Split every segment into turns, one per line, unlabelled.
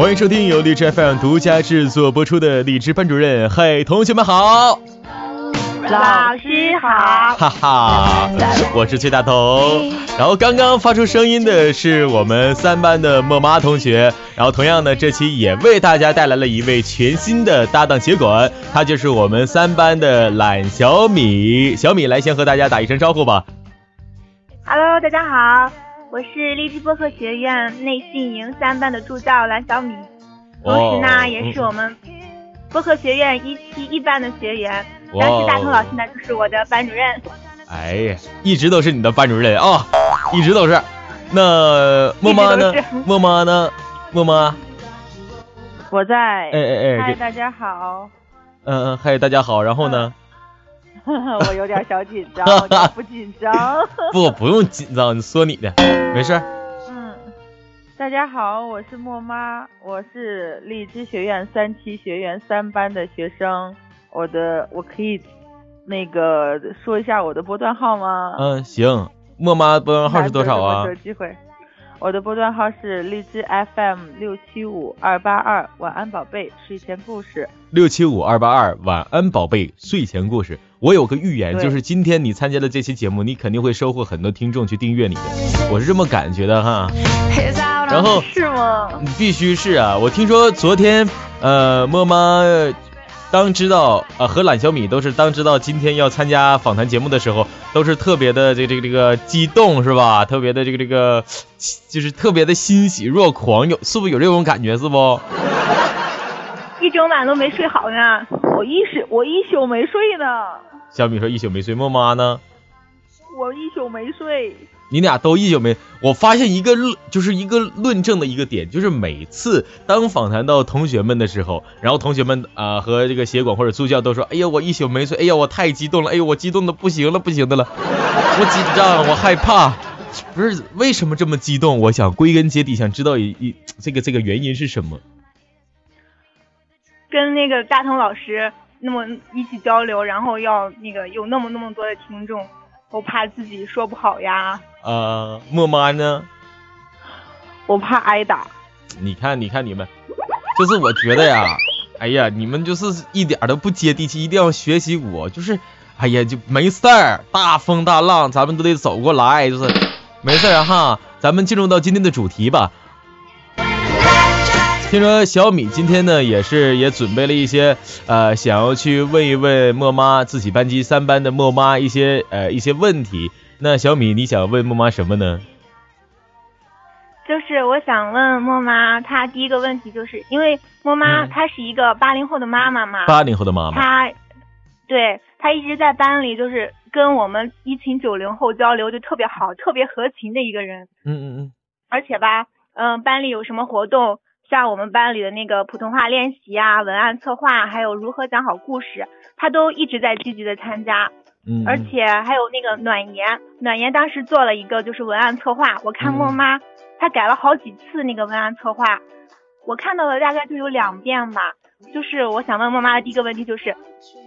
欢迎收听由荔枝 FM 独家制作播出的荔枝班主任。嘿，同学们好。
老师好，
哈哈，我是崔大头。然后刚刚发出声音的是我们三班的莫妈同学。然后同样呢，这期也为大家带来了一位全新的搭档协管，他就是我们三班的懒小米。小米来先和大家打一声招呼吧。
Hello，大家好，我是荔枝播客学院内训营三班的助教蓝小米，同时呢也是我们播客学院一期一班的学员。但是大头老师呢，就是我的班主任。哎
呀，一直都是你的班主任啊，一直都是。那 默默呢？默默呢？默默。
我在。哎
哎
哎！嗨，大家好。
嗯嗯，嗨，大家好。然后呢？
我有点小紧张，不紧张。
不，不用紧张，你说你的，没事。
嗯，大家好，我是莫妈，我是荔枝学院三期学员三班的学生。我的我可以那个说一下我的波段号吗？
嗯，行。莫妈波段号是多少啊？
有机会。我的波段号是荔枝 FM 六七五二八二，晚安宝贝睡前故事。
六七五二八二，晚安宝贝睡前故事。我有个预言，就是今天你参加了这期节目，你肯定会收获很多听众去订阅你的。我是这么感觉的哈。然后
是吗？
必须是啊！我听说昨天呃，莫妈。当知道呃和懒小米都是当知道今天要参加访谈节目的时候，都是特别的这这个这个激动是吧？特别的这个这个就是特别的欣喜若狂，有是不是有这种感觉是不？
一整晚都没睡好呢，
我一宿我一宿没睡呢。
小米说一宿没睡，莫妈呢？
我一宿没睡。
你俩都一宿没，我发现一个论，就是一个论证的一个点，就是每次当访谈到同学们的时候，然后同学们啊和这个协管或者助教都说，哎呀我一宿没睡，哎呀我太激动了，哎呦我激动的不行了不行的了，我紧张我害怕，不是为什么这么激动？我想归根结底想知道一一这个这个原因是什么？
跟那个大同老师那么一起交流，然后要那个有那么那么多的听众。我怕自己说不好呀。
呃，默妈呢？
我怕挨打。
你看，你看你们，就是我觉得呀，哎呀，你们就是一点都不接地气，一定要学习我，就是，哎呀，就没事儿，大风大浪咱们都得走过来，就是没事儿哈。咱们进入到今天的主题吧。听说小米今天呢也是也准备了一些呃想要去问一问莫妈自己班级三班的莫妈一些呃一些问题。那小米你想问莫妈什么呢？
就是我想问莫妈，她第一个问题就是因为莫妈她是一个八零后的妈妈嘛，
八零后的妈妈，
她对她一直在班里就是跟我们一群九零后交流就特别好，特别合群的一个人。
嗯嗯嗯。
而且吧，嗯，班里有什么活动？像我们班里的那个普通话练习啊、文案策划，还有如何讲好故事，他都一直在积极的参加。
嗯，
而且还有那个暖言，暖言当时做了一个就是文案策划，我看莫妈她改了好几次那个文案策划，我看到了大概就有两遍吧。就是我想问莫妈的第一个问题，就是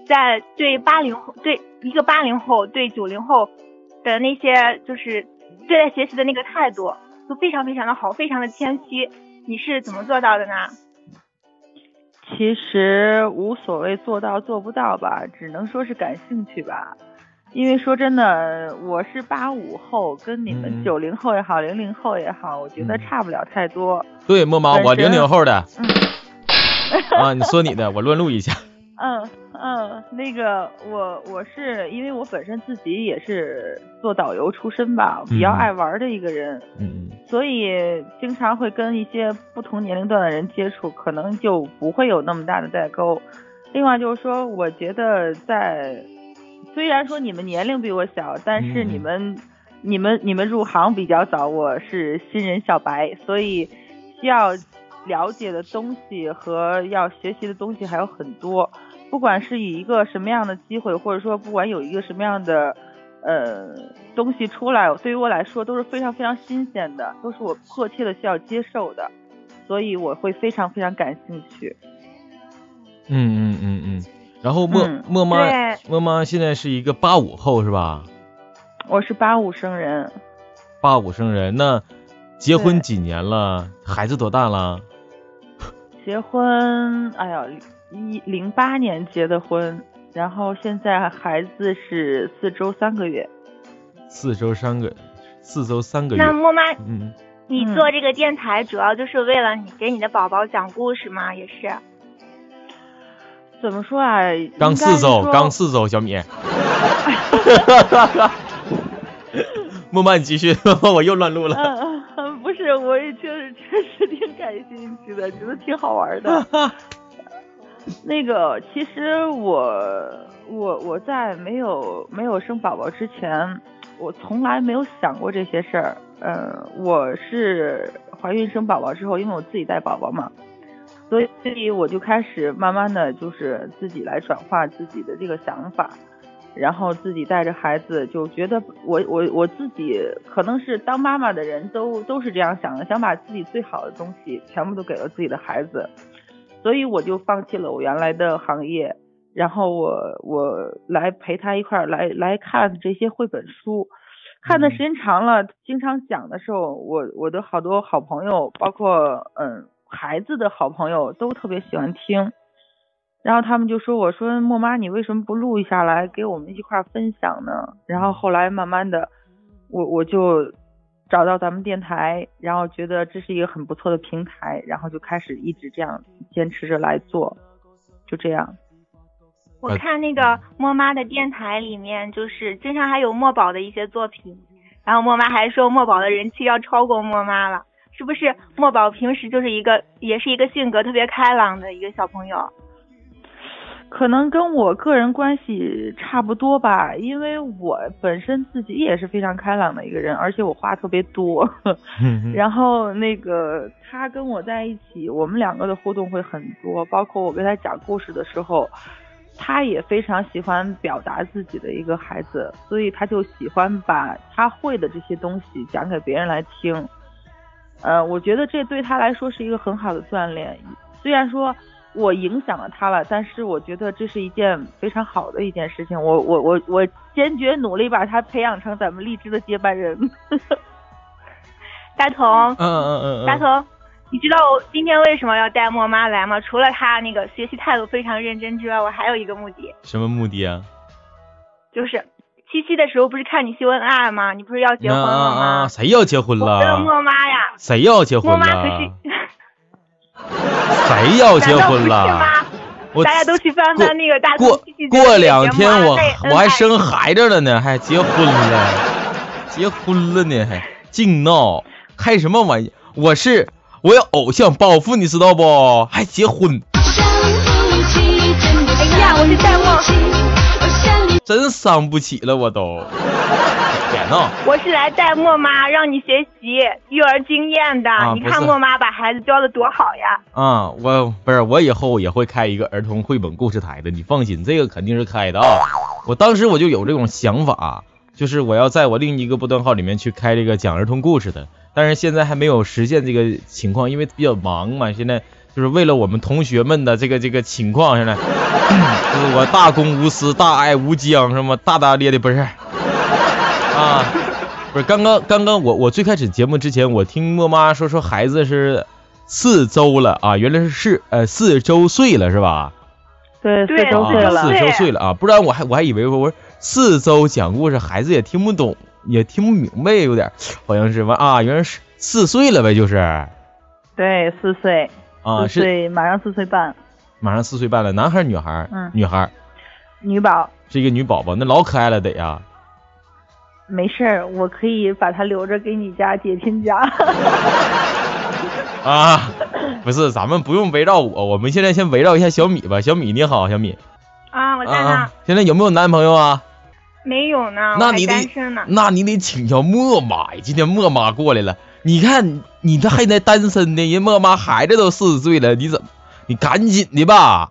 在对八零后对一个八零后对九零后的那些就是对待学习的那个态度，都非常非常的好，非常的谦虚。你是怎么做到的呢？
其实无所谓做到做不到吧，只能说是感兴趣吧。因为说真的，我是八五后，跟你们九零后也好，零零后也好，我觉得差不了太多。
对，莫毛，我零零后的。啊，你说你的，我乱录一下。
嗯嗯，那个我我是因为我本身自己也是做导游出身吧，比较爱玩的一个人，
嗯
所以经常会跟一些不同年龄段的人接触，可能就不会有那么大的代沟。另外就是说，我觉得在虽然说你们年龄比我小，但是
嗯
你们、你们你们入行比较早，我是新人小白，所以需要了解的东西和要学习的东西还有很多。不管是以一个什么样的机会，或者说不管有一个什么样的呃东西出来，对于我来说都是非常非常新鲜的，都是我迫切的需要接受的，所以我会非常非常感兴趣。
嗯嗯嗯嗯。然后莫
嗯
默妈莫妈现在是一个八五后是吧？
我是八五生人，
八五生人，那结婚几年了？孩子多大了？
结婚，哎呀，一零八年结的婚，然后现在孩子是四周三个月。
四周三个，四周三个月。
那莫妈，
嗯，
你做这个电台主要就是为了你给你的宝宝讲故事吗？也是。
怎么说啊？
刚四周，刚四周，小米。莫曼，你继续，我又乱录了。
嗯嗯，不是，我也确实确实挺感兴趣的，觉得挺好玩的。那个，其实我我我在没有没有生宝宝之前，我从来没有想过这些事儿。呃，我是怀孕生宝宝之后，因为我自己带宝宝嘛，所以我就开始慢慢的就是自己来转化自己的这个想法。然后自己带着孩子，就觉得我我我自己可能是当妈妈的人都都是这样想的，想把自己最好的东西全部都给了自己的孩子，所以我就放弃了我原来的行业，然后我我来陪他一块儿来来看这些绘本书，看的时间长了，经常讲的时候，我我的好多好朋友，包括嗯孩子的好朋友都特别喜欢听。然后他们就说：“我说莫妈，你为什么不录一下来给我们一块儿分享呢？”然后后来慢慢的，我我就找到咱们电台，然后觉得这是一个很不错的平台，然后就开始一直这样坚持着来做，就这样。
我
呃
看那个莫妈的电台里面，就是经常还有墨宝的一些作品，然后莫妈还说墨宝的人气要超过莫妈了，是不是？墨宝平时就是一个，也是一个性格特别开朗的一个小朋友。
可能跟我个人关系差不多吧，因为我本身自己也是非常开朗的一个人，而且我话特别多。然后那个他跟我在一起，我们两个的互动会很多，包括我跟他讲故事的时候，他也非常喜欢表达自己的一个孩子，所以他就喜欢把他会的这些东西讲给别人来听。呃，我觉得这对他来说是一个很好的锻炼，虽然说。我影响了他了，但是我觉得这是一件非常好的一件事情。我我我我坚决努力把他培养成咱们荔枝的接班人。
大同，
嗯嗯嗯嗯，
大同，你知道我今天为什么要带莫妈来吗？除了她那个学习态度非常认真之外，我还有一个目的，
什么目的啊？
就是七夕的时候不是看你秀恩爱吗？你不是要结婚了吗？
啊，谁要结婚了我？
莫妈呀，
谁要结婚了
莫妈可
了
是？
谁要结婚了？我
大家都去翻翻那个大
过过两天我我还生孩子了呢，还结婚了，结婚了呢，还净闹，开什么玩意？我是我有偶像包袱，你知道不？还结婚，
哎呀，我是戴墨，
真伤不起了，我都。
我是来带莫妈让你学习育儿经验的。你看莫妈把孩子教的多好呀！
啊，我不是我以后也会开一个儿童绘本故事台的，你放心，这个肯定是开的啊。我当时我就有这种想法，就是我要在我另一个波段号里面去开这个讲儿童故事的，但是现在还没有实现这个情况，因为比较忙嘛。现在就是为了我们同学们的这个这个情况，现在 就是我大公无私，大爱无疆，什么大大咧咧不是啊。不是刚刚刚刚我我最开始节目之前，我听莫妈说说孩子是四周了啊，原来是是呃四周岁了是吧？
对，四周岁了
啊，四周岁了啊，不然我还我还以为我说四周讲故事，孩子也听不懂，也听不明白，有点好像是吧啊，原来是四岁了呗，就是
对，四岁，
啊是
四岁，马上四岁半，
马上四岁半了，男孩女孩？
嗯
女孩
女宝。
是一个女宝宝，那老可爱了得呀。
没事儿，我可以把它留着给你家姐亲家。
啊，不是，咱们不用围绕我，我们现在先围绕一下小米吧。小米你好，小米
啊，我在那。
啊啊，现在有没有男朋友啊？
没有呢，还
那你得
单身呢。
那你得请教莫妈呀！今天莫妈过来了，你看你这还在单身呢，人莫妈孩子都四十岁了，你怎么？你赶紧的吧！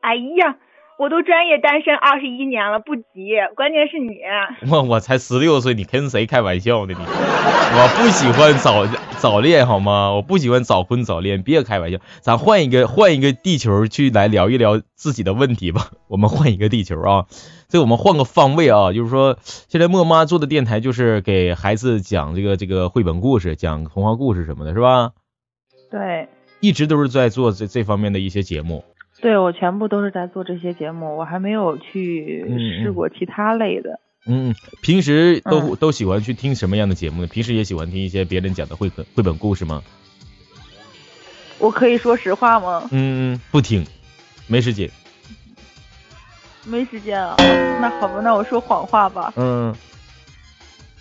哎呀，我都专业单身二十一年了，不急，关键是你。
我我才十六岁，你跟谁开玩笑呢你？我不喜欢早早恋好吗？我不喜欢早婚早恋，别开玩笑。咱换一个换一个地球去来聊一聊自己的问题吧。我们换一个地球啊，所以我们换个方位啊，就是说现在莫妈做的电台就是给孩子讲这个这个绘本故事，讲童话故事什么的，是吧？
对，
一直都是在做这这方面的一些节目。
对我全部都是在做这些节目，我还没有去
嗯
试
嗯
过其他类的。
嗯，平时都、
嗯
都喜欢去听什么样的节目呢？平时也喜欢听一些别人讲的绘本绘本故事吗？
我可以说实话吗？
嗯，不听，没时间。
没时间啊。那好吧，那我说谎话吧。
嗯，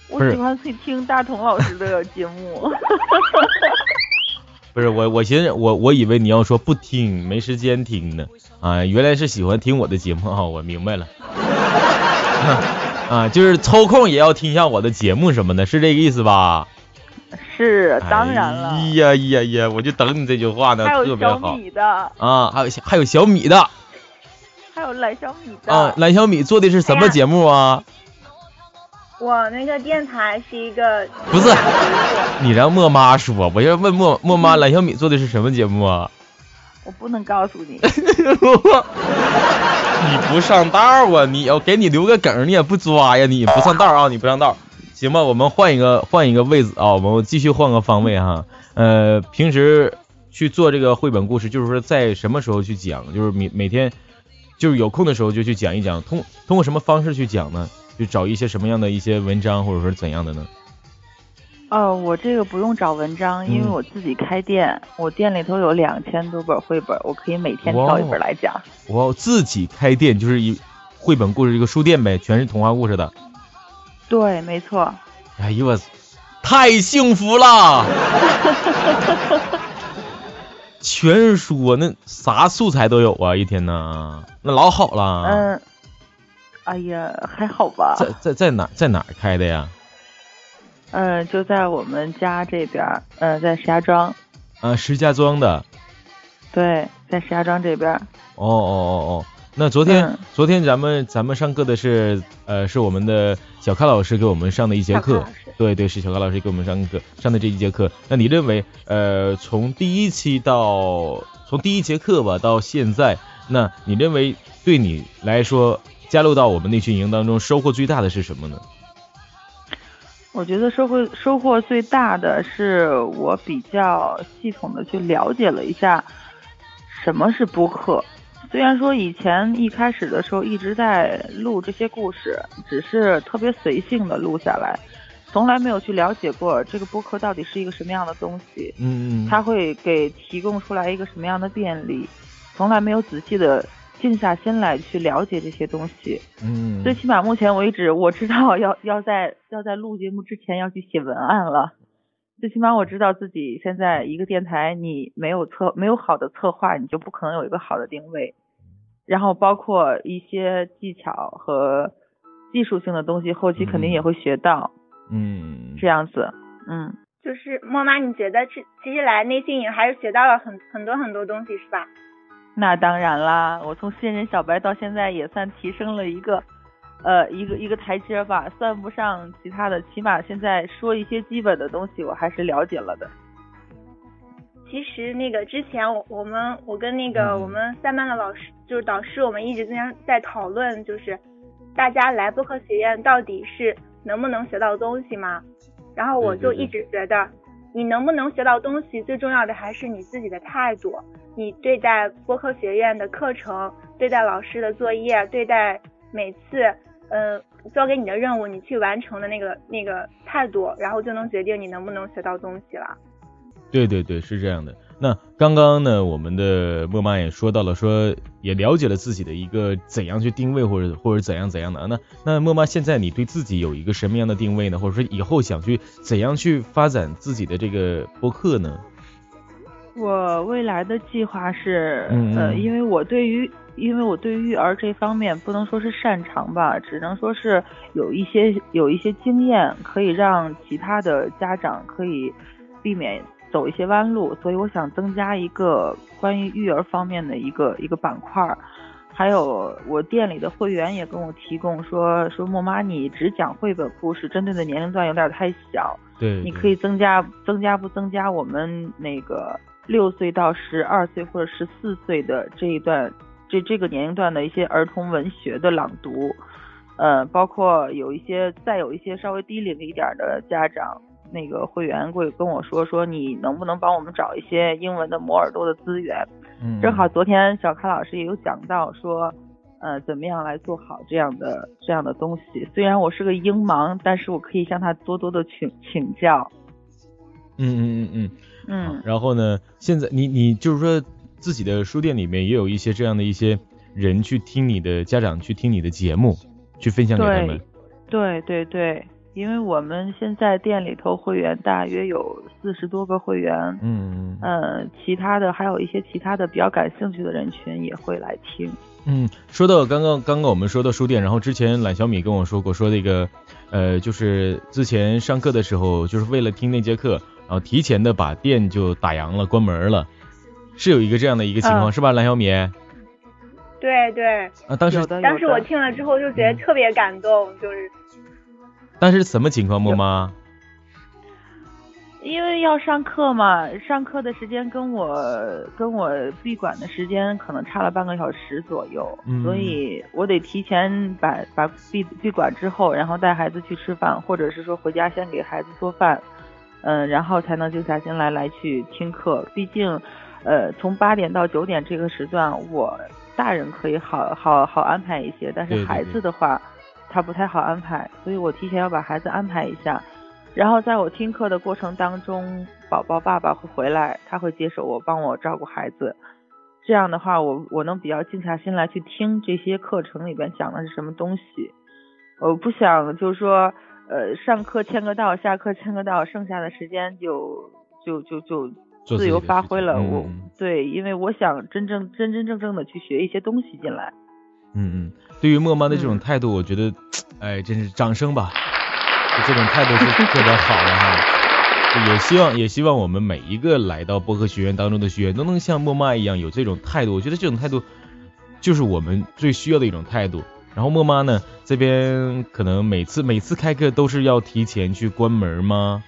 我喜欢去听大同老师的节目。
不是我，我寻思我我以为你要说不听，没时间听呢。啊，原来是喜欢听我的节目啊，我明白了。啊，就是抽空也要听一下我的节目什么的，是这个意思吧？
是，当然了。
哎呀呀呀，我就等你这句话呢，
还有小
特别好
米的，
啊，还有还有小米的
还有蓝小米的。
啊，蓝小米做的是什么节目啊？
我那个电台是一个
不是，你让莫妈说，我要问莫莫妈，蓝小米做的是什么节目啊？
我不能告诉你。
你不上道啊！你要给你留个梗，你也不抓呀！你不上道啊！你不上道，行吧？我们换一个换一个位置啊，我们继续换个方位哈。呃，平时去做这个绘本故事，就是说在什么时候去讲？就是每每天就是有空的时候就去讲一讲。通通过什么方式去讲呢？就找一些什么样的一些文章，或者说怎样的呢？
哦，我这个不用找文章，因为
嗯
我自己开店，我店里头有两千多本绘本，我可以每天挑一本来讲。
我自己开店就是一绘本故事一个书店呗，全是童话故事的。
对，没错。
哎呦我，太幸福了！全是书啊，那啥素材都有啊，一天呢，那老好了。
嗯，哎呀，还好吧。
在在在哪在哪儿开的呀？
嗯，就在我们家这边儿，嗯，在石家庄。
啊，石家庄的。
对，在石家庄这边儿。
哦哦哦哦，那昨天、
嗯
昨天咱们咱们上课的是呃是我们的小咖老师给我们上的一节课对对是小咖老师给我们上课上的这一节课。那你认为呃从第一期到从第一节课吧到现在，那你认为对你来说加入到我们内训营当中收获最大的是什么呢？
我觉得收获收获最大的是我比较系统的去了解了一下什么是播客。虽然说以前一开始的时候一直在录这些故事，只是特别随性的录下来，从来没有去了解过这个播客到底是一个什么样的东西，
嗯
它会给提供出来一个什么样的便利，从来没有仔细的静下心来去了解这些东西。
嗯
最起码目前为止，我知道要要在要在录节目之前要去写文案了。最起码我知道自己现在一个电台，你没有策没有好的策划，你就不可能有一个好的定位。然后包括一些技巧和技术性的东西，后期肯定也会学到，
嗯
这样子。嗯，
就是莫妈，你觉得其其实来内心也还是学到了很很多很多东西是吧？
那当然啦，我从新人小白到现在也算提升了一个，呃，一个一个台阶吧，算不上其他的，起码现在说一些基本的东西我还是了解了的。
其实那个之前我我们我跟那个
嗯
我们三班的老师就是导师，我们一直经常在讨论，就是大家来播客学院到底是能不能学到东西嘛？然后我就一直觉得，你能不能学到东西，最重要的还是你自己的态度，你对待播客学院的课程，对待老师的作业，对待每次嗯交给你的任务，你去完成的那个那个态度，然后就能决定你能不能学到东西了。
对对对，是这样的。那刚刚呢，我们的莫妈也说到了，说也了解了自己的一个怎样去定位，或者或者怎样怎样的。那那莫妈现在你对自己有一个什么样的定位呢？或者说以后想去怎样去发展自己的这个播客呢？
我未来的计划是，呃，因为我对于因为我对育儿这方面不能说是擅长吧，只能说是有一些有一些经验，可以让其他的家长可以避免走一些弯路，所以我想增加一个关于育儿方面的一个一个板块儿。还有我店里的会员也跟我提供说说莫妈你只讲绘本故事，针对的年龄段有点太小，
对，
你可以增加增加不增加我们那个六岁到十二岁或者十四岁的这一段。这这个年龄段的一些儿童文学的朗读，呃，包括有一些再有一些稍微低龄一点的家长，那个会员会跟我说说，你能不能帮我们找一些英文的磨耳朵的资源？
嗯，
正好昨天小咖老师也有讲到说，呃，怎么样来做好这样的这样的东西。虽然我是个英盲，但是我可以向他多多的请请教。
嗯嗯嗯嗯
嗯。
然后呢，现在你你就是说。自己的书店里面也有一些这样的一些人去听你的家长去听你的节目，去分享给他们。
对对对，因为我们现在店里头会员大约有四十多个会员，
嗯
嗯，其他的还有一些其他的比较感兴趣的人群也会来听。
嗯，说到刚刚刚刚我们说到书店，然后之前懒小米跟我说过，说那个呃就是之前上课的时候，就是为了听那节课，然后提前的把店就打烊了，关门了。是有一个这样的一个情况，是吧，蓝小米？
对对。
啊，当时
当时我听了之后就觉得特别感动，就是。
当时什么情况，木妈？
因为要上课嘛，上课的时间跟我跟我闭馆的时间可能差了半个小时左右，所以我得提前把把闭闭馆之后，然后带孩子去吃饭，或者是说回家先给孩子做饭，嗯，然后才能静下心来来去听课，毕竟。呃，从八点到九点这个时段，我大人可以好好好安排一些，但是孩子的话，他不太好安排，所以我提前要把孩子安排一下。然后在我听课的过程当中，宝宝爸爸会回来，他会接手我，帮我照顾孩子。这样的话，我我能比较静下心来去听这些课程里边讲的是什么东西。我不想就是说，呃，上课签个到，下课签个到，剩下的时间就就就就。自由发挥了，我对，因为我想真正真真正正的去学一些东西进来。
嗯嗯，对于莫妈的这种态度，我觉得，哎，真是掌声吧！这种态度是特别好的哈。也希望也希望我们每一个来到播客学院当中的学员都能像莫妈一样有这种态度。我觉得这种态度就是我们最需要的一种态度。然后莫妈呢，这边可能每次每次开课都是要提前去关门吗？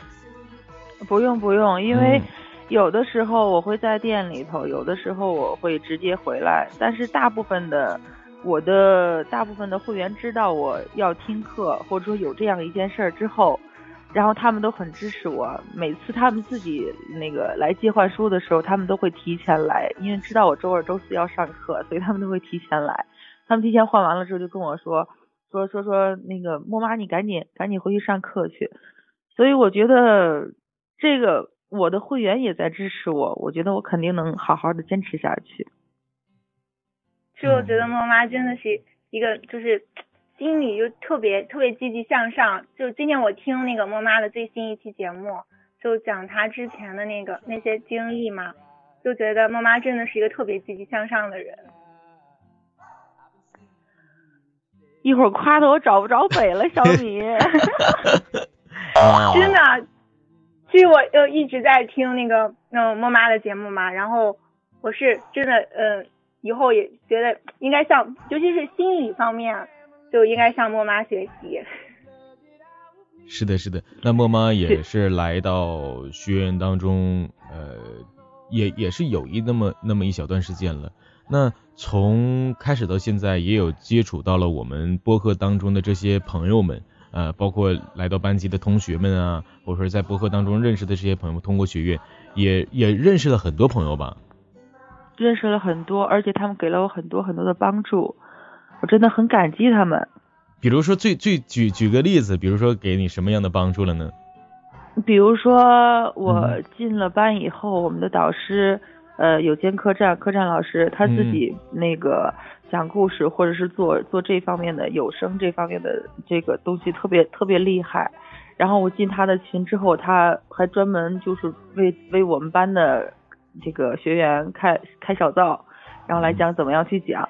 不用不用，因为。有的时候我会在店里头，有的时候我会直接回来，但是大部分的我的大部分的会员知道我要听课，或者说有这样一件事儿之后，然后他们都很支持我。每次他们自己那个来借换书的时候，他们都会提前来，因为知道我周二、周四要上课，所以他们都会提前来。他们提前换完了之后就跟我说说说说那个莫妈，你赶紧赶紧回去上课去。所以我觉得这个。我的会员也在支持我，我觉得我肯定能好好的坚持下去。
其实我觉得莫妈真的是一个，就是心里就特别特别积极向上。就今天我听那个莫妈的最新一期节目，就讲她之前的那个那些经历嘛，就觉得莫妈真的是一个特别积极向上的人。
一会儿夸的我找不着北了，小米。
真的。其实我就一直在听那个嗯莫妈的节目嘛，然后我是真的嗯以后也觉得应该向，尤其是心理方面就应该向莫妈学习。
是的，是的，那莫妈也是来到学院当中，呃，也也是有一那么那么一小段时间了。那从开始到现在，也有接触到了我们播客当中的这些朋友们。呃，包括来到班级的同学们啊，或者说在播客当中认识的这些朋友，通过学院也也认识了很多朋友吧。
认识了很多，而且他们给了我很多很多的帮助，我真的很感激他们。
比如说，最最举举个例子，比如说给你什么样的帮助了呢？
比如说我进了班以后，我们的导师呃有间客栈，客栈老师他自己那个。讲故事或者是做做这方面的有声这方面的这个东西特别特别厉害，然后我进他的群之后，他还专门就是为为我们班的这个学员开开小灶，然后来讲怎么样去讲，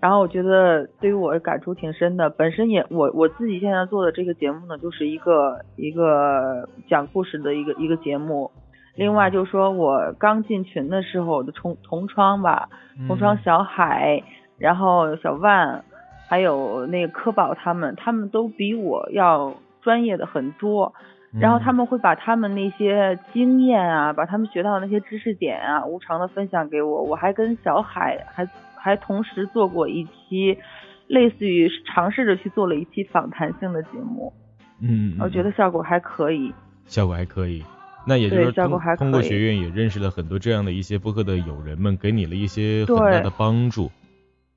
然后我觉得对于我感触挺深的。本身也我我自己现在做的这个节目呢，就是一个一个讲故事的一个一个节目。另外就是说我刚进群的时候，我的同同窗吧，同窗小海，然后小万，还有那个科宝他们，他们都比我要专业的很多。然后他们会把他们那些经验啊，把他们学到的那些知识点啊，无偿的分享给我。我还跟小海还还同时做过一期，类似于尝试着去做了一期访谈性的节目。
嗯，
我觉得效果还可以。
效果还可以。那也就是通通过学院也认识了很多这样的一些播客的友人们，给你了一些很大的帮助。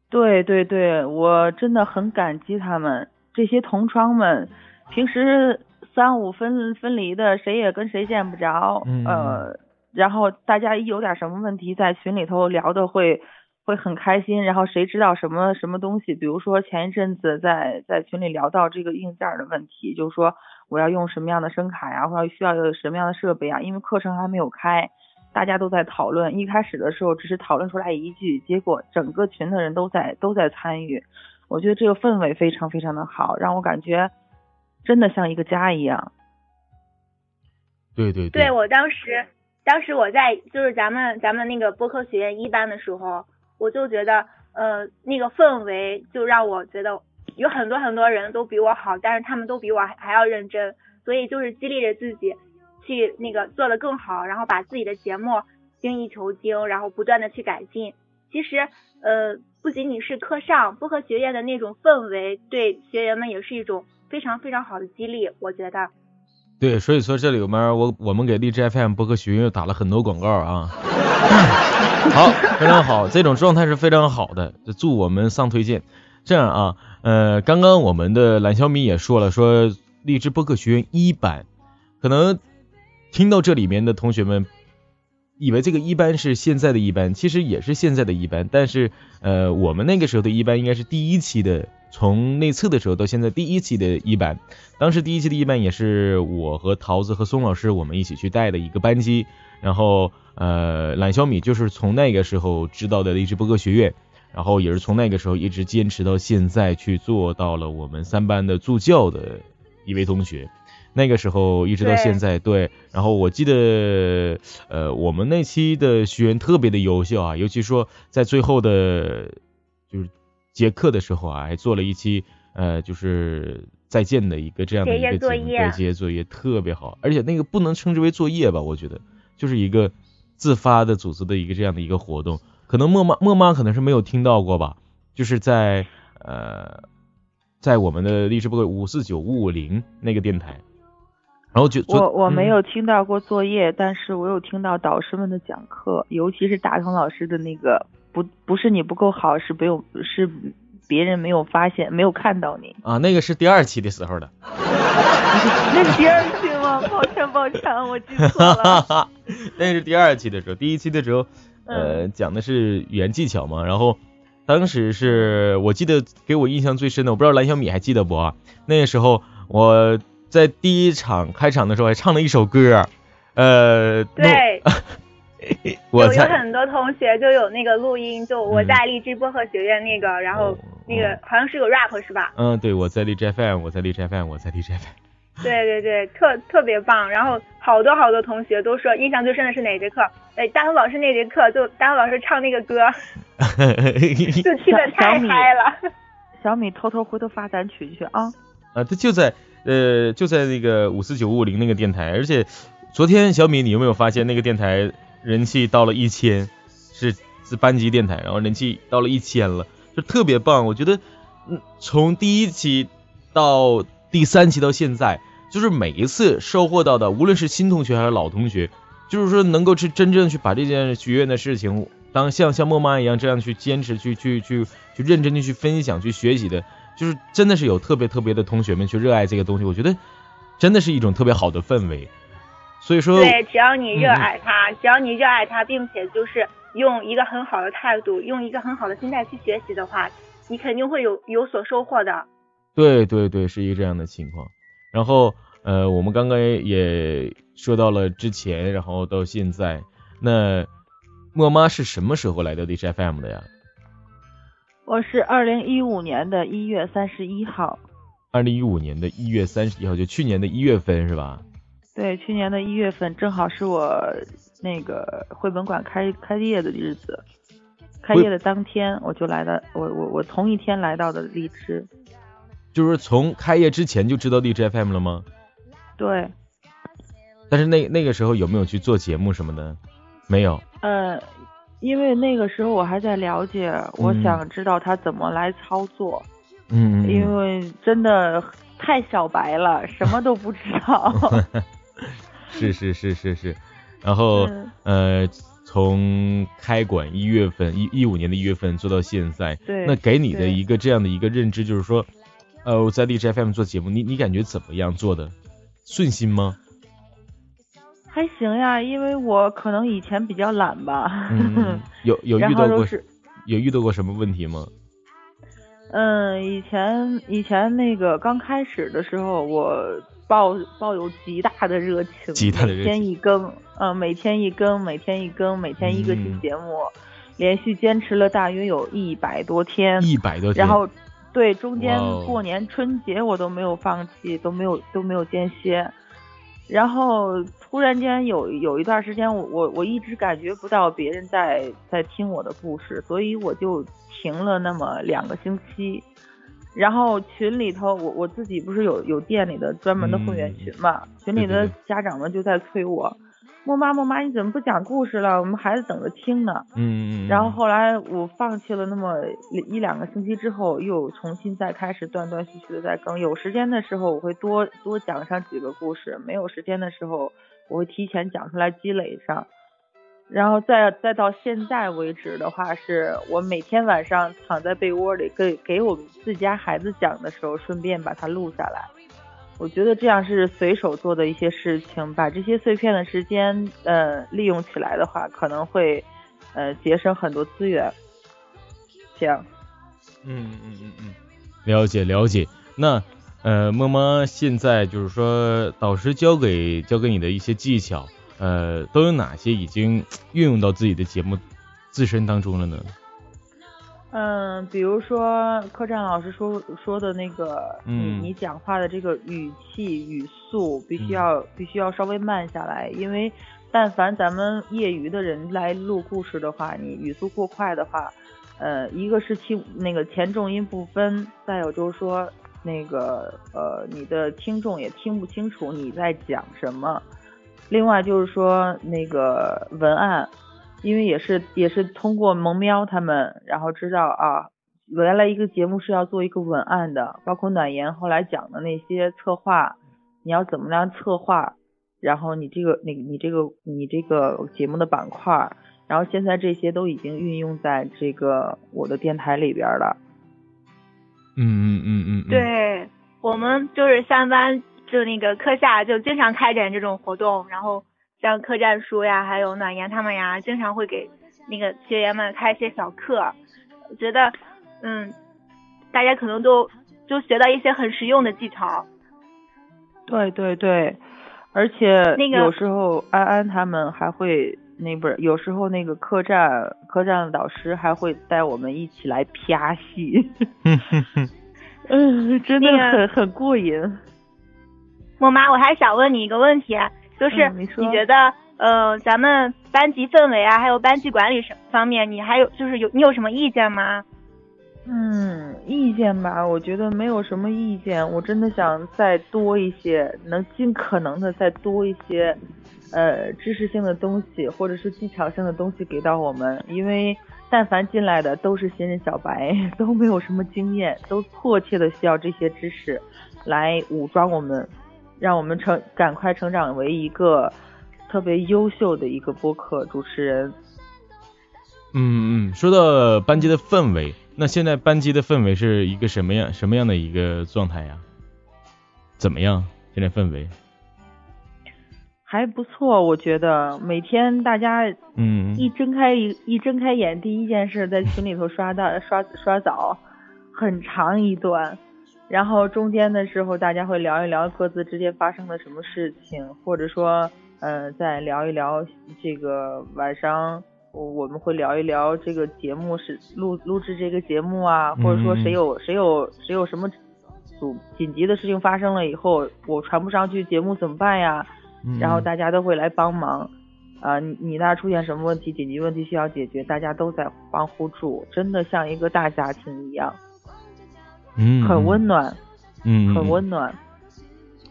对对对，我真的很感激他们这些同窗们，平时三五分分离的，谁也跟谁见不着。
嗯。
呃，然后大家一有点什么问题，在群里头聊的会会很开心。然后谁知道什么什么东西，比如说前一阵子在在群里聊到这个硬件的问题，就是说。我要用什么样的声卡呀？或者需要有什么样的设备啊？因为课程还没有开，大家都在讨论。一开始的时候只是讨论出来一句，结果整个群的人都在都在参与。我觉得这个氛围非常非常的好，让我感觉真的像一个家一样。
对对
对，我当时当时我在就是咱们咱们那个播客学院一班的时候，我就觉得呃那个氛围就让我觉得。有很多很多人都比我好，但是他们都比我还要认真，所以就是激励着自己去那个做的更好，然后把自己的节目精益求精，然后不断的去改进。其实呃不仅仅是课上播客学院的那种氛围，对学员们也是一种非常非常好的激励，我觉得。
对，所以说这里面我我们给荔枝 FM 播客学院又打了很多广告啊。好，非常好，这种状态是非常好的，祝我们上推荐。这样啊。呃，刚刚我们的蓝小米也说了，说荔枝播客学院一班，可能听到这里面的同学们以为这个一班是现在的一班，其实也是现在的一班，但是呃，我们那个时候的一班应该是第一期的，从内测的时候到现在第一期的一班，当时第一期的一班也是我和桃子和宋老师我们一起去带的一个班级，然后呃，蓝小米就是从那个时候知道的荔枝播客学院。然后也是从那个时候一直坚持到现在，去做到了我们三班的助教的一位同学。那个时候一直到现在，对。然后我记得，呃，我们那期的学员特别的优秀啊，尤其说在最后的，结课的时候啊，还做了一期，呃，就是再见的一个这样的一个节目，结业作业特别好。而且那个不能称之为作业吧，我觉得就是一个自发的组织的一个这样的一个活动。可能莫妈莫妈可能是没有听到过吧，就是在呃，在我们的历史部五四九五五零那个电台，然后就
我我没有听到过作业，但是我有听到导师们的讲课，尤其是大同老师的那个不不是你不够好，是没有是别人没有发现没有看到你
啊，那个是第二期的时候的，
那是第二期吗？抱歉抱歉，我记错了，
那是第二期的时候，第一期的时候。呃，讲的是语言技巧嘛，然后当时是我记得给我印象最深的，我不知道蓝小米还记得不啊？那个时候我在第一场开场的时候还唱了一首歌，呃，
对，有有很多同学就有那个录音，就我在荔枝播客学院那个，然后那个好像是有 rap 是吧？
嗯，对，我在荔枝 FM，我在荔枝 FM，我在荔枝 FM。
对对对，特特别棒，然后好多好多同学都说印象最深的是哪节课？哎，大头老师那节课就大头老师唱那个歌，就听的太嗨了。
小米偷偷回头发咱群去啊！
啊，他就在呃就在那个五四九五零那个电台，而且昨天小米你有没有发现那个电台人气到了一千，是是班级电台，然后人气到了一千了，就特别棒。我觉得嗯从第一期到第三期到现在。就是每一次收获到的，无论是新同学还是老同学，就是说能够去真正去把这件学院的事情，当像像莫妈一样这样去坚持去去去去认真的去分享去学习的，就是真的是有特别特别的同学们去热爱这个东西，我觉得真的是一种特别好的氛围。所以说，
对，只要你热爱它，只要你热爱它，并且就是用一个很好的态度，用一个很好的心态去学习的话，你肯定会有有所收获的。
对对对，是一个这样的情况。然后，呃，我们刚刚也说到了之前，然后到现在，那莫妈是什么时候来到 D J F M 的呀？
我是二零一五年的一月三十一号。
二零一五年的一月三十一号，就去年的一月份是吧？
对，去年的一月份正好是我那个绘本馆开开业的日子，开业的当天我就来了，我我我同一天来到的荔枝。
就是从开业之前就知道荔枝 FM 了吗？
对。
但是那那个时候有没有去做节目什么的？没有。
呃，因为那个时候我还在了解，我想知道他怎么来操作。
嗯。
因为真的太小白了，什么都不知道。
是是是是是，然后呃，从开馆一月份一一五年的一月份做到现在，
对。
那给你的一个这样的一个认知就是说，呃，我在荔枝 FM 做节目，你你感觉怎么样做的？顺心吗？
还行呀，因为我可能以前比较懒吧。
嗯。有有遇到过有遇到过什么问题吗？
嗯，以前以前那个刚开始的时候，我抱抱有极大的热情，
极大的热
情，每天一更，嗯，每天一更，每天一更，每天一个新节目，连续坚持了大约有一百多天，
一百多。天，
然后对中间过年春节我都没有放弃，都没有都没有间歇，然后突然间有有一段时间，我我我一直感觉不到别人在在听我的故事，所以我就。停了那么两个星期，然后群里头我我自己不是有有店里的专门的会员群嘛，群里的家长们就在催我，莫妈莫妈你怎么不讲故事了？我们孩子等着听呢。
嗯嗯。
然后后来我放弃了那么一两个星期之后，又重新再开始断断续续的在更。有时间的时候我会多多讲上几个故事，没有时间的时候我会提前讲出来积累上。然后再再到现在为止的话，是我每天晚上躺在被窝里给给我们自家孩子讲的时候，顺便把它录下来。我觉得这样是随手做的一些事情，把这些碎片的时间呃利用起来的话，可能会呃节省很多资源。行。
嗯嗯嗯嗯，了解了解。那呃，么么现在就是说导师教给教给你的一些技巧。呃，都有哪些已经运用到自己的节目自身当中了呢？
嗯，比如说客栈老师说说的那个，你你讲话的这个语气语速必须要必须要稍微慢下来，因为但凡咱们业余的人来录故事的话，你语速过快的话，呃，一个是听那个前重音不分，再有就是说那个呃，你的听众也听不清楚你在讲什么。另外就是说那个文案，因为也是也是通过萌喵他们，然后知道啊，原来一个节目是要做一个文案的，包括暖言后来讲的那些策划，你要怎么样策划，然后你这个你你这个你这个节目的板块，然后现在这些都已经运用在这个我的电台里边了。
嗯嗯嗯嗯。
对我们就是上班。就那个课下就经常开展这种活动，然后像客栈叔呀，还有暖言他们呀，经常会给那个学员们开一些小课。觉得，嗯，大家可能都就学到一些很实用的技巧。
对对对，而且那个有时候安安他们还会那不是，有时候那个客栈客栈的导师还会带我们一起来啪戏。嗯，真的很很过瘾。
莫妈，我还想问你一个问题，就是
你
觉得，呃，咱们班级氛围啊，还有班级管理什方面，你还有就是有你有什么意见吗？
嗯，意见吧，我觉得没有什么意见，我真的想再多一些，能尽可能的再多一些，呃，知识性的东西或者是技巧性的东西给到我们，因为但凡进来的都是新人小白，都没有什么经验，都迫切的需要这些知识来武装我们。让我们成赶快成长为一个特别优秀的一个播客主持人。
嗯嗯，说到班级的氛围，那现在班级的氛围是一个什么样什么样的一个状态呀？怎么样？现在氛围
还不错，我觉得每天大家
嗯
一睁开一一睁开眼，第一件事在群里头刷大刷刷澡，很长一段。然后中间的时候，大家会聊一聊各自之间发生的什么事情，或者说，呃，再聊一聊这个晚上我我们会聊一聊这个节目是录录制这个节目啊，或者说谁有谁有谁有什么组紧急的事情发生了以后，我传不上去节目怎么办呀？然后大家都会来帮忙。啊，你你那出现什么问题，紧急问题需要解决，大家都在帮互助，真的像一个大家庭一样，
嗯，
很温暖，
嗯，
很温暖，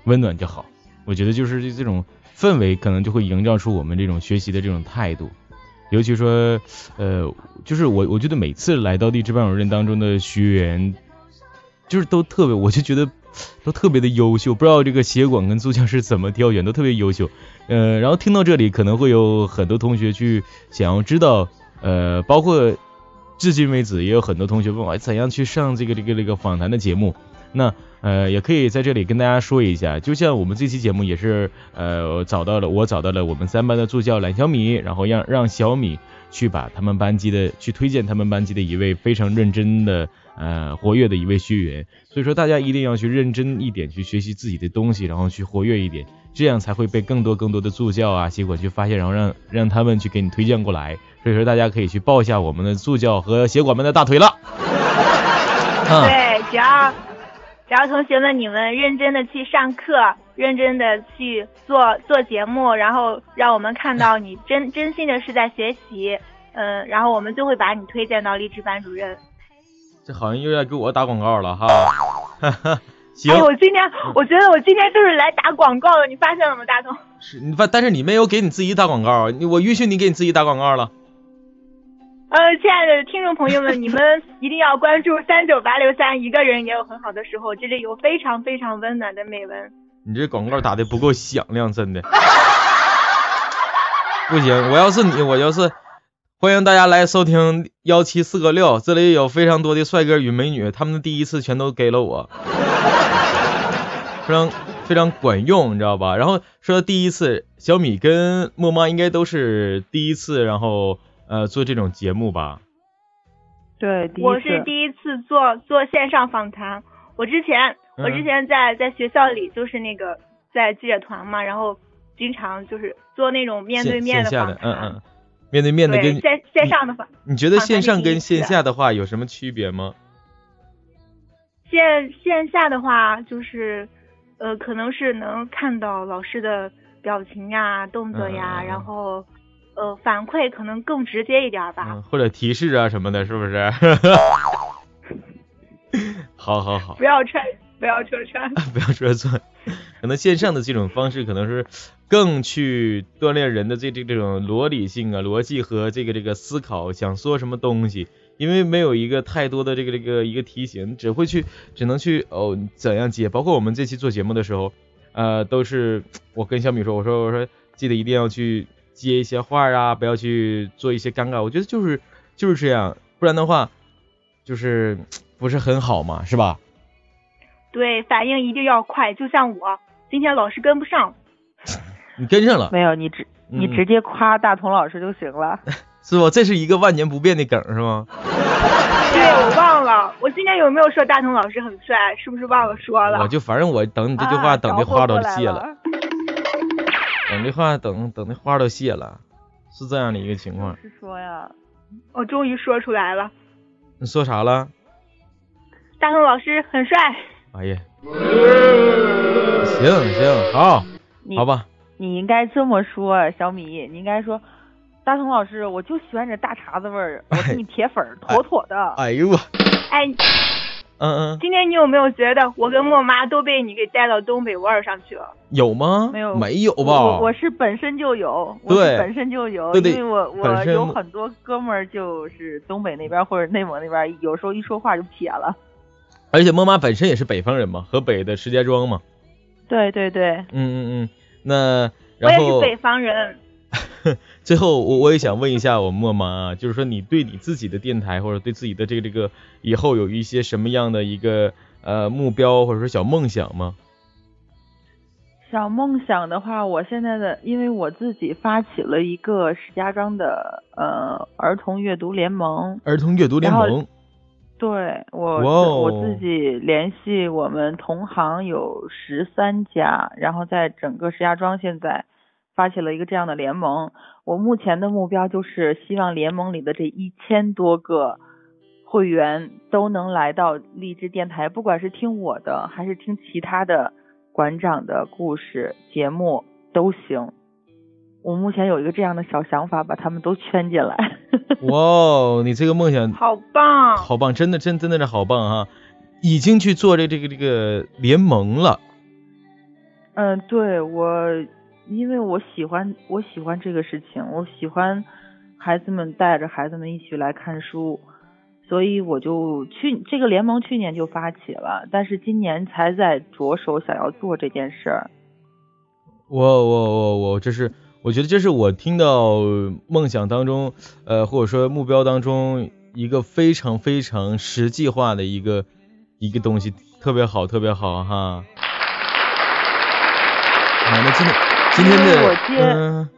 温暖就好。我觉得就是这种氛围，可能就会营造出我们这种学习的这种态度。尤其说，呃，就是我我觉得每次来到励志班主任当中的学员，就是都特别，我就觉得。都特别的优秀，不知道这个协管跟助教是怎么挑选，都特别优秀。呃，然后听到这里，可能会有很多同学去想要知道，呃，包括至今为止也有很多同学问我怎样去上这个这个这个访谈的节目。那呃，也可以在这里跟大家说一下，就像我们这期节目也是呃找到了，我找到了我们三班的助教蓝小米，然后让让小米去把他们班级的去推荐他们班级的一位非常认真的。呃，活跃的一位学员，所以说大家一定要去认真一点去学习自己的东西，然后去活跃一点，这样才会被更多更多的助教啊、协管去发现，然后让让他们去给你推荐过来。所以说大家可以去抱一下我们的助教和协管们的大腿了。
对，只要只要同学们你们认真的去上课，认真的去做做节目，然后让我们看到你真真心的是在学习，嗯，然后我们就会把你推荐到励志班主任。
这好像又要给我打广告了哈，行。
哎，我今天我觉得我今天就是来打广告的，你发现了吗，大同？
是你发，但是你没有给你自己打广告，你我允许你给你自己打广告了。
呃，亲爱的听众朋友们，你们 一定要关注三九八六三，一个人也有很好的时候，这里有非常非常温暖的美文。
你这广告打的不够响亮，真的。不行，我要是你，我要是。欢迎大家来收听幺七四个六，这里有非常多的帅哥与美女，他们的第一次全都给了我，非常非常管用，你知道吧？然后说第一次，小米跟默妈应该都是第一次，然后呃做这种节目吧？
对，
我是第一次做做线上访谈。我之前我之前在在学校里就是那个在记者团嘛，然后经常就是做那种面对面的
访谈。嗯嗯。面对面的跟
线线上的话，
你觉得线上跟线下的话有什么区别吗？
线线下的话，就是呃，可能是能看到老师的表情呀、动作呀，然后呃，反馈可能更直接一点吧，
或者提示啊什么的，是不是？好好好，
不要穿。不要戳穿，
不要戳穿。可能线上的这种方式，可能是更去锻炼人的这这这种逻辑性啊、逻辑和这个这个思考，想说什么东西。因为没有一个太多的这个这个一个提醒，只会去只能去哦怎样接。包括我们这期做节目的时候，呃，都是我跟小米说，我说我说记得一定要去接一些话啊，不要去做一些尴尬。我觉得就是就是这样，不然的话就是不是很好嘛，是吧？
对，反应一定要快，就像我今天老是跟不上。
你跟上了？
没有，你直你直接夸大同老师就行了，
是不？这是一个万年不变的梗，是吗？
对，我忘了，我今天有没有说大同老师很帅？是不是忘了说了？
我就反正我等你这句话，等的花都谢了。等这话，等等那花都谢了，是这样的一个情况。
是说呀，
我终于说出来了。
你说啥了？
大同老师很帅。
哎呀，行行好，好吧。
你应该这么说，小米，你应该说，大同老师，我就喜欢这大碴子味儿，我是你铁粉，妥妥的。
哎呦我，
哎，
嗯嗯。
今天你有没有觉得我跟莫妈都被你给带到东北味儿上去了？
有吗？
没有，
没有吧？
我我是本身就有，我是本身就有，因为我我有很多哥们儿就是东北那边或者内蒙那边，有时候一说话就撇了。
而且莫妈本身也是北方人嘛，河北的石家庄嘛。
对对对。
嗯嗯嗯，那。
我也是北方人。
最后我我也想问一下我默妈，就是说你对你自己的电台或者对自己的这个这个以后有一些什么样的一个呃目标或者说小梦想吗？
小梦想的话，我现在的因为我自己发起了一个石家庄的呃儿童阅读联盟。
儿童阅读联盟。
对我我自己联系我们同行有十三家，然后在整个石家庄现在发起了一个这样的联盟。我目前的目标就是希望联盟里的这一千多个会员都能来到励志电台，不管是听我的还是听其他的馆长的故事节目都行。我目前有一个这样的小想法，把他们都圈进来。
哇哦，你这个梦想
好棒，
好棒，真的真真的是好棒哈！已经去做这这个这个联盟了。
嗯，对我，因为我喜欢我喜欢这个事情，我喜欢孩子们带着孩子们一起来看书，所以我就去这个联盟去年就发起了，但是今年才在着手想要做这件事儿。
我我我我这是。我觉得这是我听到梦想当中，呃，或者说目标当中一个非常非常实际化的一个一个东西，特别好，特别好哈。好，那今天今天的嗯，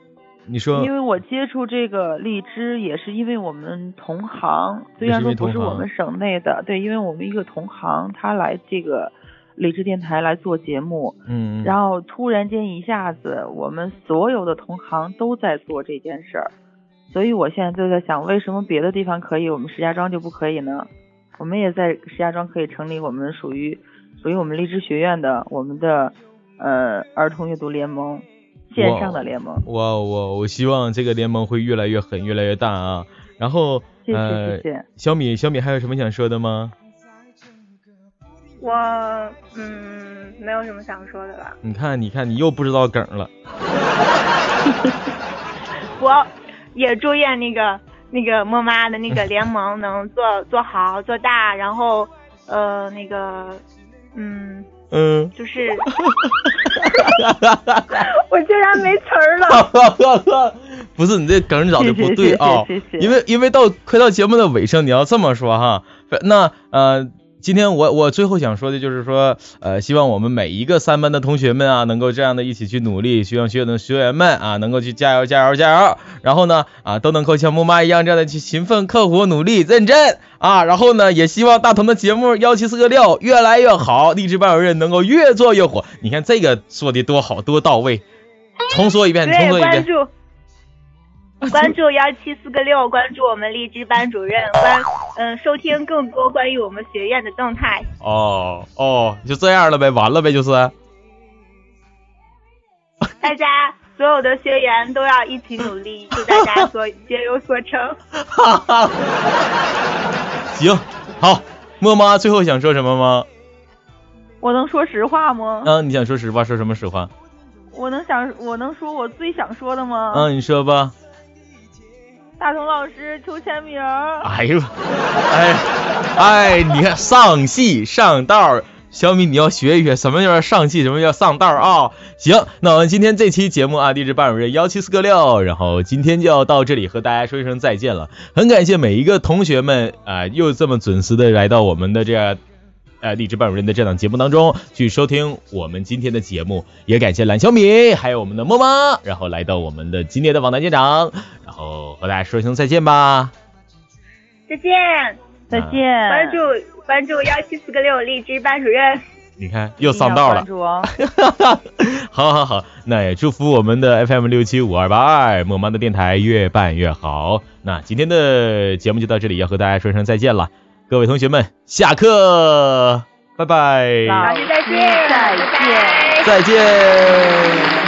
你说，
因为我接触这个荔枝也是因为我们同行，虽然说不是我们省内的，对，因为我们一个同行他来这个。荔枝电台来做节目，
嗯，
然后突然间一下子，我们所有的同行都在做这件事儿，所以我现在就在想，为什么别的地方可以，我们石家庄就不可以呢？我们也在石家庄可以成立我们属于属于我们荔枝学院的我们的呃儿童阅读联盟线上的联盟。
我我我希望这个联盟会越来越狠，越来越大啊！然后
谢谢谢谢
小米小米还有什么想说的吗？
我嗯，没有什么想说的了。
你看，你看，你又不知道梗了。
我也祝愿那个那个莫妈的那个联盟能做做好做大，然后呃那个嗯
嗯，
就是，我竟然没词儿了。
不是你这梗找的不对
啊，
因为因为到快到节目的尾声，你要这么说哈，那呃。今天我我最后想说的就是说，呃，希望我们每一个三班的同学们啊，能够这样的一起去努力，希望学的学员们啊，能够去加油加油加油，然后呢，啊，都能够像木妈一样这样的去勤奋刻苦努力认真啊，然后呢，也希望大同的节目幺七四个六越来越好，励志班主任能够越做越火。你看这个说的多好多到位，重说一遍，重说一遍。
关注幺七四个六，关注我们荔枝班主任，关嗯收听更多关于我们学院的动态。
哦哦，就这样了呗，完了呗，就是。
大家所有的学员都要一起努力，祝大家所皆有所成。
哈哈行，好，默妈最后想说什么吗？
我能说实话吗？
嗯，你想说实话，说什么实话？
我能想，我能说我最想说的吗？
嗯，你说吧。
大同老师求签名。
哎呦，哎哎，你看上戏上道，小米你要学一学什么叫上戏，什么叫上道啊？行，那我们今天这期节目啊，励志班主任幺七四个六，然后今天就要到这里和大家说一声再见了。很感谢每一个同学们啊，又这么准时的来到我们的这。呃，励志班主任的这档节目当中去收听我们今天的节目，也感谢蓝小米，还有我们的默默，然后来到我们的今天的网坛舰长，然后和大家说一声再见吧。
再见，
再见。
关注关注幺七四个六励志班主任。
你看又上道了。好好好，那也祝福我们的 FM 六七五二八二默妈的电台越办越好。那今天的节目就到这里，要和大家说一声再见了。各位同学们，下课，拜拜。
老师再见，
再见，
再见。